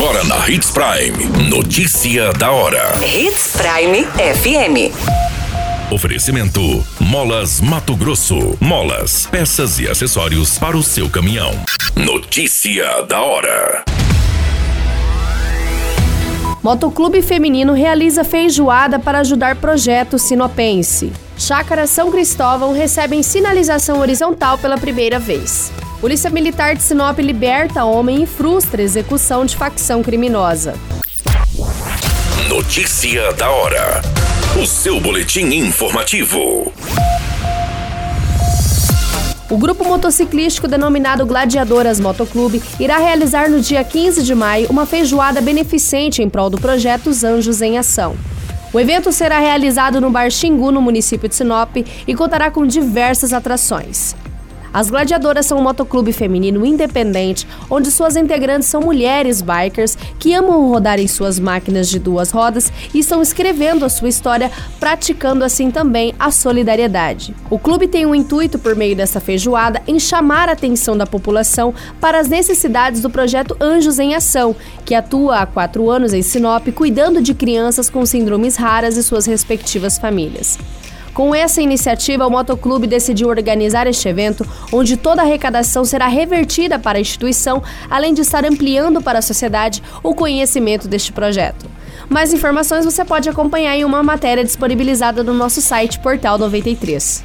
Agora na Hits Prime. Notícia da hora. Hits Prime FM. Oferecimento: Molas Mato Grosso. Molas, peças e acessórios para o seu caminhão. Notícia da hora. Motoclube Feminino realiza feijoada para ajudar projeto sinopense. Chácara São Cristóvão recebem sinalização horizontal pela primeira vez. Polícia Militar de Sinop liberta homem e frustra execução de facção criminosa. Notícia da hora. O seu boletim informativo. O grupo motociclístico denominado Gladiadoras Motoclube irá realizar no dia 15 de maio uma feijoada beneficente em prol do projeto Os Anjos em Ação. O evento será realizado no Bar Xingu, no município de Sinop, e contará com diversas atrações. As Gladiadoras são um motoclube feminino independente, onde suas integrantes são mulheres bikers que amam rodar em suas máquinas de duas rodas e estão escrevendo a sua história, praticando assim também a solidariedade. O clube tem um intuito, por meio dessa feijoada, em chamar a atenção da população para as necessidades do projeto Anjos em Ação, que atua há quatro anos em Sinop, cuidando de crianças com síndromes raras e suas respectivas famílias. Com essa iniciativa, o Motoclube decidiu organizar este evento, onde toda a arrecadação será revertida para a instituição, além de estar ampliando para a sociedade o conhecimento deste projeto. Mais informações você pode acompanhar em uma matéria disponibilizada no nosso site Portal 93.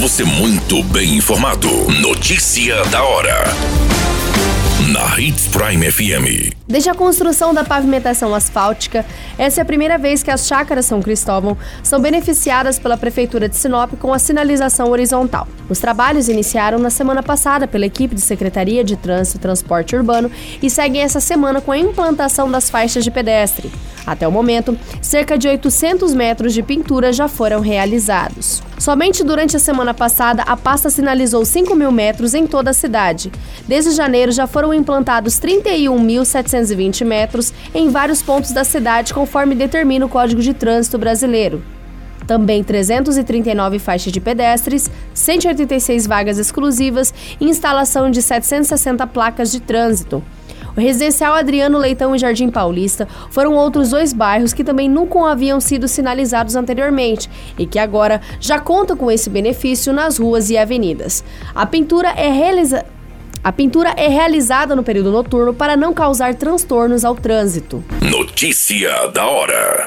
Você muito bem informado. Notícia da hora na Hits Prime FM. Desde a construção da pavimentação asfáltica, essa é a primeira vez que as chácaras São Cristóvão são beneficiadas pela Prefeitura de Sinop com a sinalização horizontal. Os trabalhos iniciaram na semana passada pela equipe de Secretaria de Trânsito e Transporte Urbano e seguem essa semana com a implantação das faixas de pedestre. Até o momento, cerca de 800 metros de pintura já foram realizados. Somente durante a semana passada, a pasta sinalizou 5 mil metros em toda a cidade. Desde janeiro, já foram implantados 31.720 metros em vários pontos da cidade, conforme determina o Código de Trânsito Brasileiro. Também 339 faixas de pedestres, 186 vagas exclusivas e instalação de 760 placas de trânsito. O residencial Adriano Leitão e Jardim Paulista foram outros dois bairros que também nunca haviam sido sinalizados anteriormente e que agora já contam com esse benefício nas ruas e avenidas. A pintura é realizada. A pintura é realizada no período noturno para não causar transtornos ao trânsito. Notícia da hora.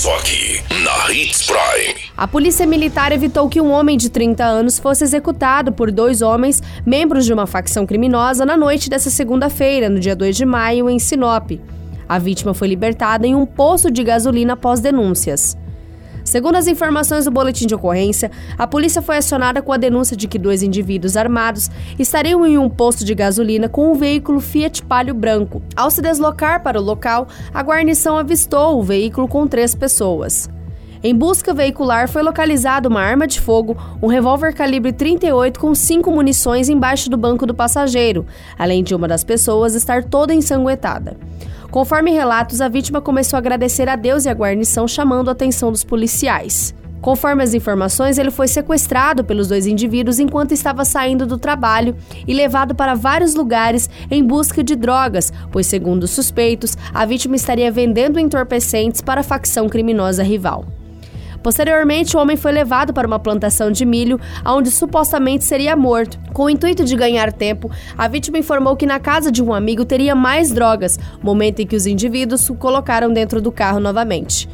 Só aqui, na Hits Prime. A Polícia Militar evitou que um homem de 30 anos fosse executado por dois homens, membros de uma facção criminosa, na noite dessa segunda-feira, no dia 2 de maio, em Sinop. A vítima foi libertada em um posto de gasolina após denúncias. Segundo as informações do boletim de ocorrência, a polícia foi acionada com a denúncia de que dois indivíduos armados estariam em um posto de gasolina com um veículo Fiat Palio branco. Ao se deslocar para o local, a guarnição avistou o veículo com três pessoas. Em busca veicular foi localizada uma arma de fogo, um revólver calibre 38 com cinco munições embaixo do banco do passageiro, além de uma das pessoas estar toda ensanguentada. Conforme relatos, a vítima começou a agradecer a Deus e a guarnição, chamando a atenção dos policiais. Conforme as informações, ele foi sequestrado pelos dois indivíduos enquanto estava saindo do trabalho e levado para vários lugares em busca de drogas, pois, segundo os suspeitos, a vítima estaria vendendo entorpecentes para a facção criminosa rival. Posteriormente, o homem foi levado para uma plantação de milho, onde supostamente seria morto. Com o intuito de ganhar tempo, a vítima informou que na casa de um amigo teria mais drogas, momento em que os indivíduos o colocaram dentro do carro novamente.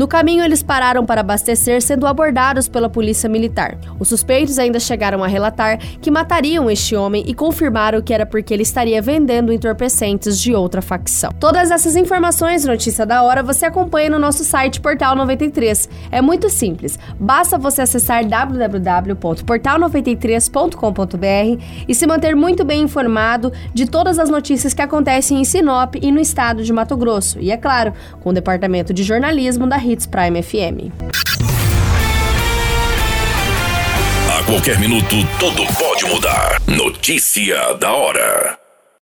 No caminho, eles pararam para abastecer, sendo abordados pela polícia militar. Os suspeitos ainda chegaram a relatar que matariam este homem e confirmaram que era porque ele estaria vendendo entorpecentes de outra facção. Todas essas informações, notícia da hora, você acompanha no nosso site Portal 93. É muito simples, basta você acessar www.portal93.com.br e se manter muito bem informado de todas as notícias que acontecem em Sinop e no estado de Mato Grosso. E é claro, com o departamento de jornalismo da Hits Prime FM. A qualquer minuto, tudo pode mudar. Notícia da hora.